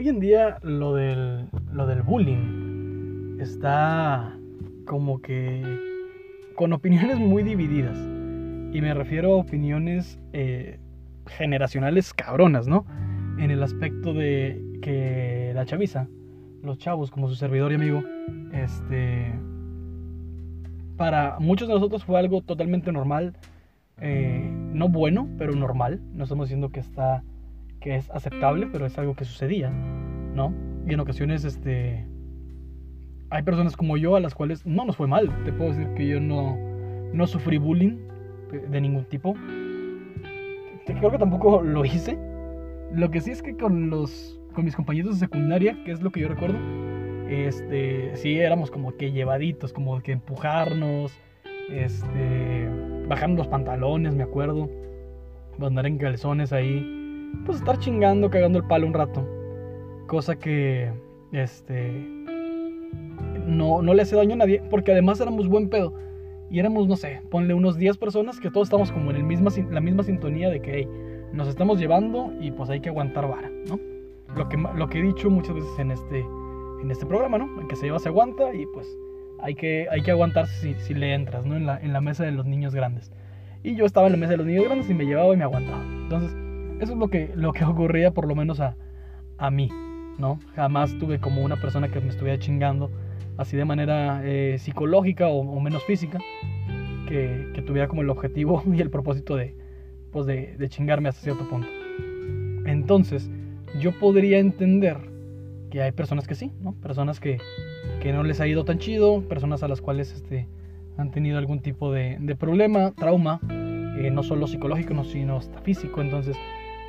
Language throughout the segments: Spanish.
hoy en día lo del, lo del bullying está como que con opiniones muy divididas. Y me refiero a opiniones eh, generacionales cabronas, ¿no? En el aspecto de que la chaviza, los chavos como su servidor y amigo, este, para muchos de nosotros fue algo totalmente normal, eh, no bueno, pero normal. No estamos diciendo que está, que es aceptable, pero es algo que sucedía, ¿no? Y en ocasiones, este, hay personas como yo a las cuales no nos fue mal. Te puedo decir que yo no, no sufrí bullying de ningún tipo. Creo que tampoco lo hice. Lo que sí es que con los con mis compañeros de secundaria, que es lo que yo recuerdo, este, sí éramos como que llevaditos, como que empujarnos, este, los pantalones, me acuerdo, andar en calzones ahí, pues estar chingando, cagando el palo un rato, cosa que, este, no, no le hace daño a nadie, porque además éramos buen pedo. Y éramos, no sé, ponle unos 10 personas que todos estamos como en el misma, la misma sintonía de que hey, nos estamos llevando y pues hay que aguantar vara, ¿no? Lo que, lo que he dicho muchas veces en este, en este programa, ¿no? En que se lleva se aguanta y pues hay que, hay que aguantarse si, si le entras, ¿no? En la, en la mesa de los niños grandes. Y yo estaba en la mesa de los niños grandes y me llevaba y me aguantaba. Entonces, eso es lo que, lo que ocurría por lo menos a, a mí, ¿no? Jamás tuve como una persona que me estuviera chingando así de manera eh, psicológica o, menos física, que, que, tuviera como el objetivo y el propósito de, pues de, de, chingarme hasta cierto punto. Entonces, yo podría entender que hay personas que sí, ¿no? Personas que, que no les ha ido tan chido, personas a las cuales este, han tenido algún tipo de, de problema, trauma, eh, no solo psicológico, sino hasta físico. Entonces,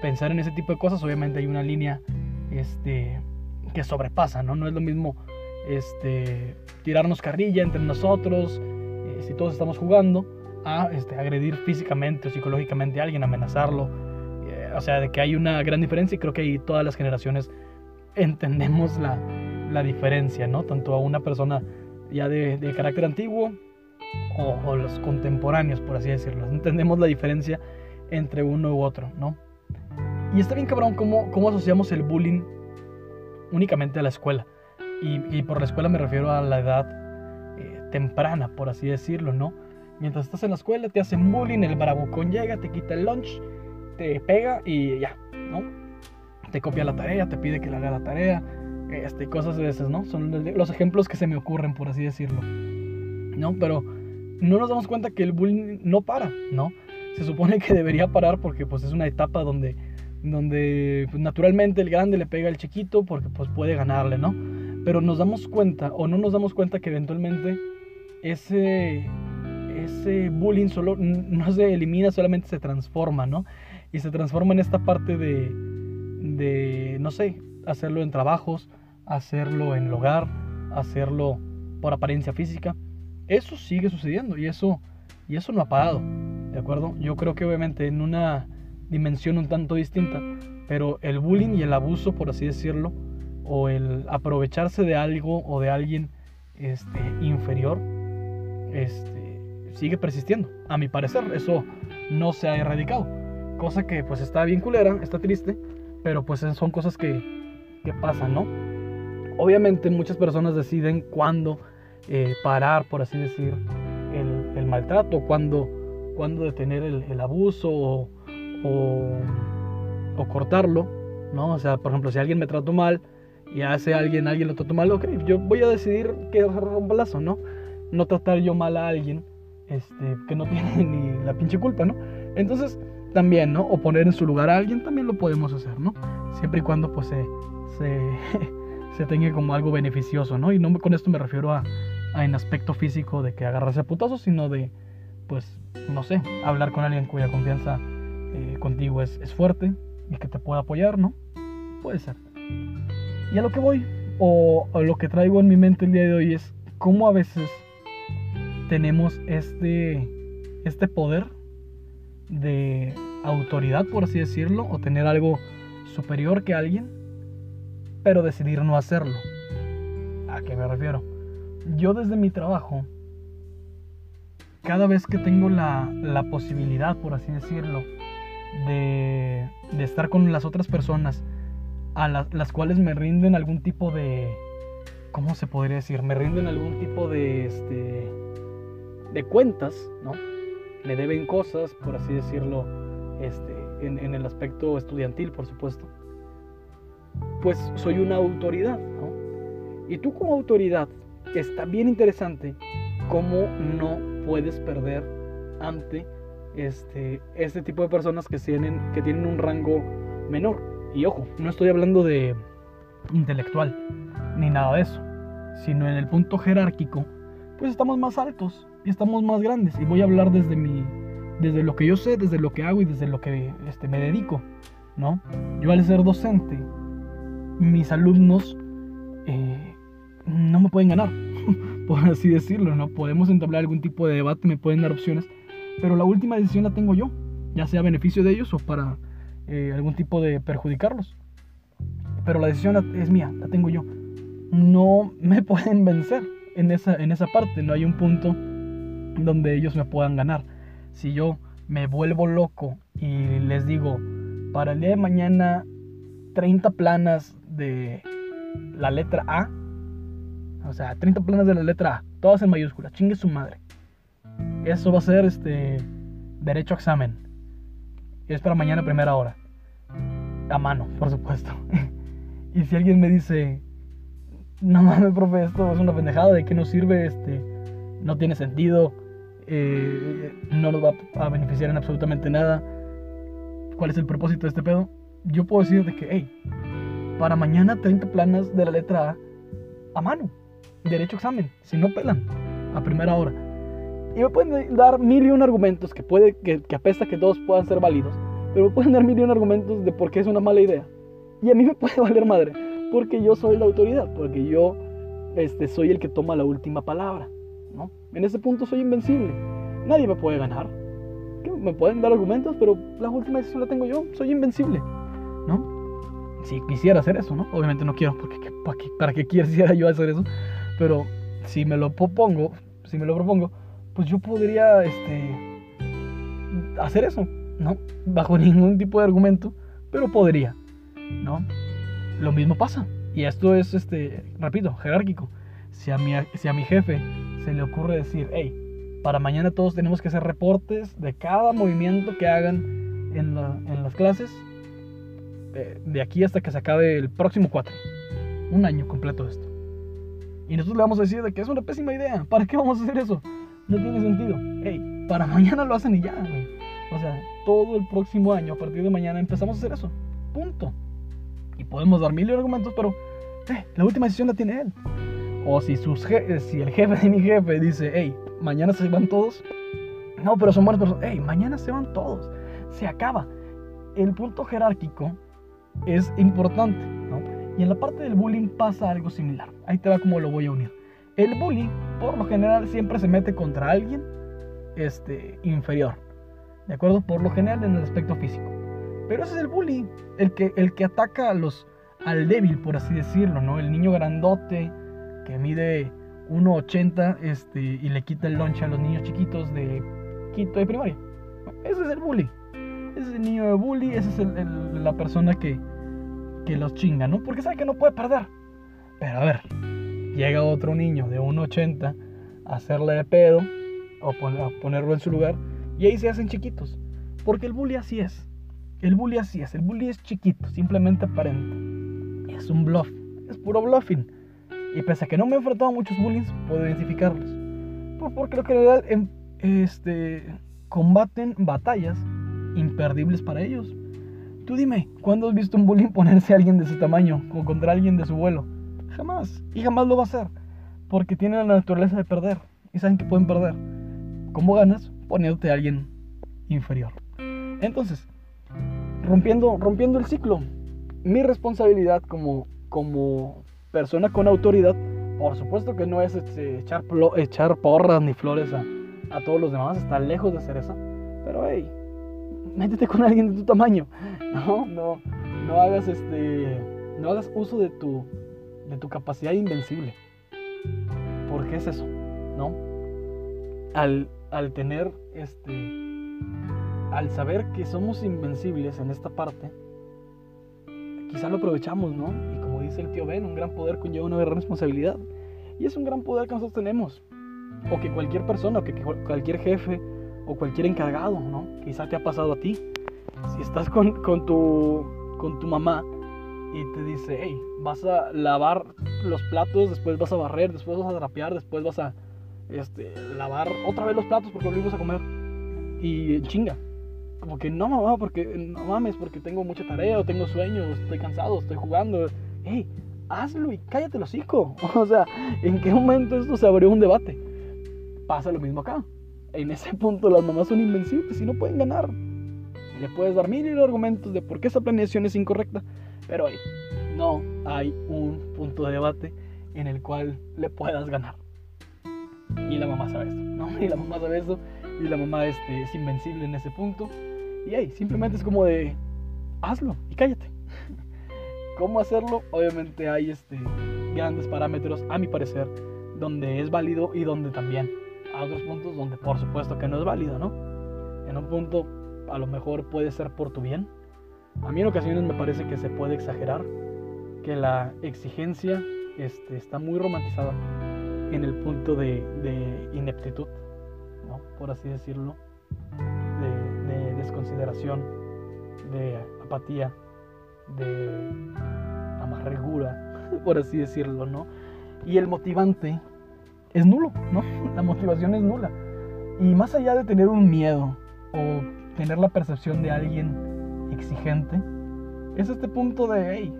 pensar en ese tipo de cosas, obviamente hay una línea este, que sobrepasa, ¿no? No es lo mismo este, tirarnos carrilla entre nosotros, eh, si todos estamos jugando, a este, agredir físicamente o psicológicamente a alguien, amenazarlo. Eh, o sea, de que hay una gran diferencia y creo que ahí todas las generaciones entendemos la, la diferencia, ¿no? Tanto a una persona ya de, de carácter antiguo o, o, los contemporáneos, por así decirlo. Entendemos la diferencia entre uno u otro, ¿no? Y está bien cabrón cómo, cómo asociamos el bullying únicamente a la escuela. Y, por la escuela me refiero a la edad eh, temprana, por así decirlo, ¿no? Mientras estás en la escuela te hacen bullying, el bravucón llega, te quita el lunch, te pega y ya, ¿no? Te copia la tarea, te pide que le haga la tarea, este, cosas de esas, ¿no? Son los ejemplos que se me ocurren, por así decirlo, ¿no? Pero no nos damos cuenta que el bullying no para, ¿no? Se supone que debería parar porque pues es una etapa donde, donde pues, naturalmente el grande le pega al chiquito porque pues puede ganarle, ¿no? pero nos damos cuenta o no nos damos cuenta que eventualmente ese, ese bullying solo no se elimina, solamente se transforma, ¿no? Y se transforma en esta parte de, de, no sé, hacerlo en trabajos, hacerlo en el hogar, hacerlo por apariencia física. Eso sigue sucediendo y eso, y eso no ha parado, ¿de acuerdo? Yo creo que obviamente en una dimensión un tanto distinta, pero el bullying y el abuso, por así decirlo, o el aprovecharse de algo o de alguien este, inferior este, sigue persistiendo. A mi parecer, eso no se ha erradicado. Cosa que pues está bien culera, está triste, pero pues son cosas que, que pasan, ¿no? Obviamente muchas personas deciden cuándo eh, parar, por así decir, el, maltrato, cuándo, cuándo detener el, abuso o, o cortarlo, ¿no? O sea, por ejemplo, si alguien me trató mal, y hace alguien, alguien lo trató mal, ok, yo voy a decidir que es un balazo, ¿no? No tratar yo mal a alguien este, que no tiene ni la pinche culpa, ¿no? Entonces, también, ¿no? O poner en su lugar a alguien también lo podemos hacer, ¿no? Siempre y cuando pues se, se, se tenga como algo beneficioso, ¿no? Y no con esto me refiero a, a en aspecto físico de que agarrarse a putazos, sino de, pues, no sé, hablar con alguien cuya confianza eh, contigo es, es fuerte y que te pueda apoyar, ¿no? Puede ser. Y a lo que voy, o, lo que traigo en mi mente el día de hoy es cómo a veces tenemos este, este poder de autoridad, por así decirlo, o tener algo superior que alguien, pero decidir no hacerlo. ¿A qué me refiero? Yo desde mi trabajo, cada vez que tengo la, la posibilidad, por así decirlo, de, de estar con las otras personas, a las cuales me rinden algún tipo de... ¿Cómo se podría decir? Me rinden algún tipo de... Este, de cuentas, ¿no? Me deben cosas, por así decirlo, este, en, en el aspecto estudiantil, por supuesto. Pues soy una autoridad, ¿no? Y tú como autoridad, está bien interesante cómo no puedes perder ante este, este tipo de personas que tienen, que tienen un rango menor. Y ojo, no estoy hablando de intelectual, ni nada de eso, sino en el punto jerárquico, pues estamos más altos y estamos más grandes. Y voy a hablar desde mi, desde lo que yo sé, desde lo que hago y desde lo que este, me dedico, ¿no? Yo al ser docente, mis alumnos eh, no me pueden ganar, por así decirlo, ¿no? Podemos entablar algún tipo de debate, me pueden dar opciones, pero la última decisión la tengo yo, ya sea a beneficio de ellos o para eh, algún tipo de perjudicarlos. Pero la decisión es mía, la tengo yo. No me pueden vencer en esa, en esa parte, no hay un punto donde ellos me puedan ganar. Si yo me vuelvo loco y les digo, para el día de mañana 30 planas de la letra A, o sea, 30 planas de la letra A, todas en mayúsculas, chingue su madre. Eso va a ser este derecho a examen. Es para mañana primera hora. A mano, por supuesto. y si alguien me dice, no mames, profe, esto es una pendejada, ¿de qué nos sirve? Este, no tiene sentido, eh, no nos va a beneficiar en absolutamente nada. ¿Cuál es el propósito de este pedo? Yo puedo decir de que, hey, para mañana 30 planas de la letra A a mano, derecho a examen, si no pelan, a primera hora. Y me pueden dar mil y un argumentos que puede que, que apesta que todos puedan ser válidos, pero me pueden dar mil y un argumentos de por qué es una mala idea. Y a mí me puede valer madre, porque yo soy la autoridad, porque yo este, soy el que toma la última palabra. ¿no? En ese punto soy invencible. Nadie me puede ganar. Me pueden dar argumentos, pero la última decisión la tengo yo. Soy invencible. ¿no? Si quisiera hacer eso, ¿no? Obviamente no quiero, porque ¿para qué, para qué quisiera yo hacer eso? Pero si me lo propongo, si me lo propongo, pues yo podría este, hacer eso, ¿no? Bajo ningún tipo de argumento, pero podría, ¿no? Lo mismo pasa. Y esto es, este, repito, jerárquico. Si a mi, si a mi jefe se le ocurre decir, hey, para mañana todos tenemos que hacer reportes de cada movimiento que hagan en, las clases, de, de, aquí hasta que se acabe el próximo 4. Un año completo esto. Y nosotros le vamos a decir de que es una pésima idea. ¿Para qué vamos a hacer eso? No tiene sentido. Hey, para mañana lo hacen y ya, güey. O sea, todo el próximo año, a partir de mañana, empezamos a hacer eso. Punto. Y podemos dar mil argumentos, pero eh, la última decisión la tiene él. O si, sus eh, si el jefe de mi jefe dice, hey, mañana se van todos. No, pero son buenas personas. Hey, mañana se van todos. Se acaba. El punto jerárquico es importante, ¿no? Y en la parte del bullying pasa algo similar. Ahí te va como lo voy a unir. El bullying, por lo general, siempre se mete contra alguien este, inferior. ¿De acuerdo? Por lo general en el aspecto físico. Pero ese es el bullying, el que, el que ataca a los, al débil, por así decirlo, ¿no? El niño grandote que mide 1,80 este, y le quita el lunch a los niños chiquitos de quinto de primaria. Ese es el bully. Ese es el niño de bully, esa es la persona que, que los chinga, ¿no? Porque sabe que no puede perder. Pero a ver, llega otro niño de 1,80 a hacerle de pedo o ponerlo en su lugar y ahí se hacen chiquitos. Porque el bully así es. El bully así es. El bully es chiquito, simplemente aparente. Es un bluff. Es puro bluffing. Y pese a que no me he enfrentado a muchos bullies, puedo identificarlos. Porque lo general em, este, combaten batallas imperdibles para ellos. Tú dime, ¿cuándo has visto un bullying ponerse a alguien de su tamaño o contra alguien de su vuelo? Jamás. Y jamás lo va a hacer. Porque tienen la naturaleza de perder. Y saben que pueden perder. ¿Cómo ganas? Poniéndote a alguien inferior. Entonces, rompiendo, rompiendo el ciclo. Mi responsabilidad como, como persona con autoridad, por supuesto que no es este, echar, echar porras ni flores a, a todos los demás, está lejos de ser eso. Pero hey, métete con alguien de tu tamaño. No, no, no hagas este, no hagas uso de tu, de tu capacidad invencible. Porque es eso, ¿no? Al, al tener este, al saber que somos invencibles en esta parte, quizá lo aprovechamos, ¿no? Y como dice el tío Ben, un gran poder conlleva una gran responsabilidad. Y es un gran poder que nosotros tenemos. O que cualquier persona, o cualquier jefe, o cualquier encargado, ¿no? Quizá te ha pasado a ti. Si estás con, con, tu, con tu mamá y te dice, hey, vas a lavar los platos, después vas a barrer, después vas a trapear, después vas a este, lavar otra vez los platos porque volvimos a comer. Y chinga. Como que no, mamá, porque no mames, porque tengo mucha tarea, o tengo sueño, estoy cansado, estoy jugando. Hey, hazlo y cállate los hocico. O sea, ¿en qué momento esto se abrió un debate? Pasa lo mismo acá. En ese punto las mamás son invencibles y no pueden ganar. Le puedes dar mil argumentos de por qué esa planeación es incorrecta, pero hey, no hay un punto de debate en el cual le puedas ganar. Y la mamá sabe esto, ¿no? Y la mamá sabe esto, y la mamá este, es invencible en ese punto. Y hey, simplemente es como de, hazlo y cállate. ¿Cómo hacerlo? Obviamente hay este, grandes parámetros, a mi parecer, donde es válido y donde también. A otros puntos donde por supuesto que no es válido, ¿no? En un punto a lo mejor puede ser por tu bien. A mí en ocasiones me parece que se puede exagerar, que la exigencia este, está muy romantizada en el punto de, ineptitud, por así decirlo, de, desconsideración, de apatía, de amargura, por así decirlo, ¿no? Y el motivante es nulo, ¿no? La motivación es nula. Y más allá de tener un miedo o tener la percepción de alguien exigente, es este punto de, hey,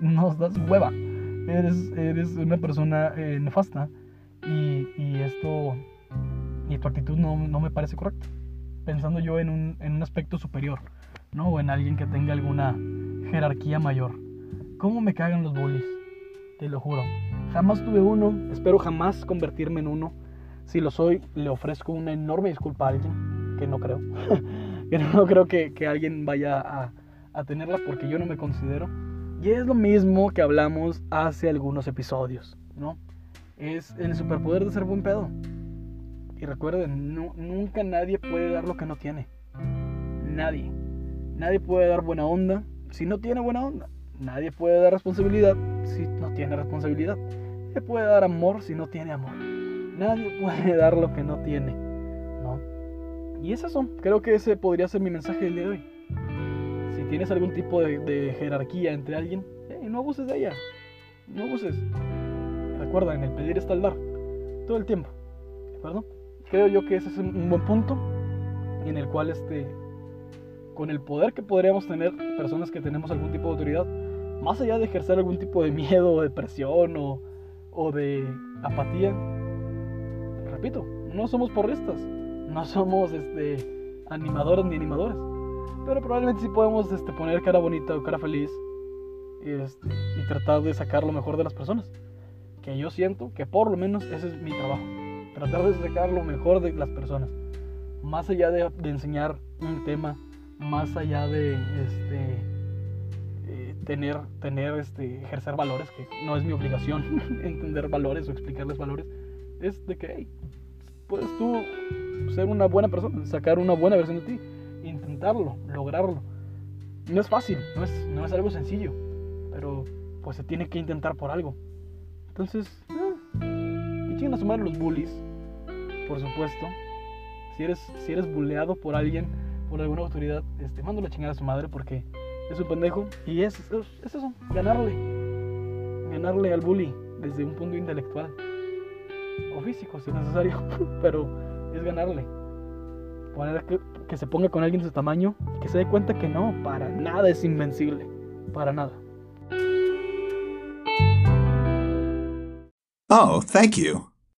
nos das hueva eres, eres una persona eh, nefasta y, y, esto y tu actitud no, no, me parece correcta. Pensando yo en un, en un aspecto superior, ¿no? O en alguien que tenga alguna jerarquía mayor. ¿Cómo me cagan los bullies? Te lo juro. Jamás tuve uno, espero jamás convertirme en uno. Si lo soy, le ofrezco una enorme disculpa a alguien, que no creo. que no creo que, que alguien vaya a, a tenerla porque yo no me considero y es lo mismo que hablamos hace algunos episodios, ¿no? Es el superpoder de ser buen pedo. Y recuerden, nunca nadie puede dar lo que no tiene. Nadie. Nadie puede dar buena onda si no tiene buena onda. Nadie puede dar responsabilidad si no tiene responsabilidad. Nadie puede dar amor si no tiene amor. Nadie puede dar lo que no tiene. Y es eso. Creo que ese podría ser mi mensaje del día de hoy tienes algún tipo de, jerarquía entre alguien, no abuses de ella. No abuses. Recuerda, en el pedir está el dar. Todo el tiempo. ¿De acuerdo? Creo yo que ese es un buen punto en el cual este, con el poder que podríamos tener personas que tenemos algún tipo de autoridad, más allá de ejercer algún tipo de miedo o de presión o, o de apatía, repito, no somos porristas, no somos este, animadores ni animadores pero probablemente sí podemos este, poner cara bonita o cara feliz este, y tratar de sacar lo mejor de las personas. Que yo siento que por lo menos ese es mi trabajo. Tratar de sacar lo mejor de las personas. Más allá de, enseñar un tema, más allá de este, eh, tener, tener este, ejercer valores, que no es mi obligación entender valores o explicarles valores, es de que puedes tú ser una buena persona, sacar una buena versión de ti intentarlo, lograrlo. No es fácil, no es, no es algo sencillo, pero pues se tiene que intentar por algo. Entonces, eh, y a sumar los bullies, por supuesto. Si eres, si eres bulleado por alguien, por alguna autoridad, este, mándalo a chingar a su madre porque es un pendejo. Y es, es eso, ganarle. Ganarle al bully desde un punto intelectual o físico si es necesario, pero es ganarle. Poner que, que se ponga con alguien de su tamaño y que se dé cuenta que no, para nada es invencible. Para nada. Oh, thank you.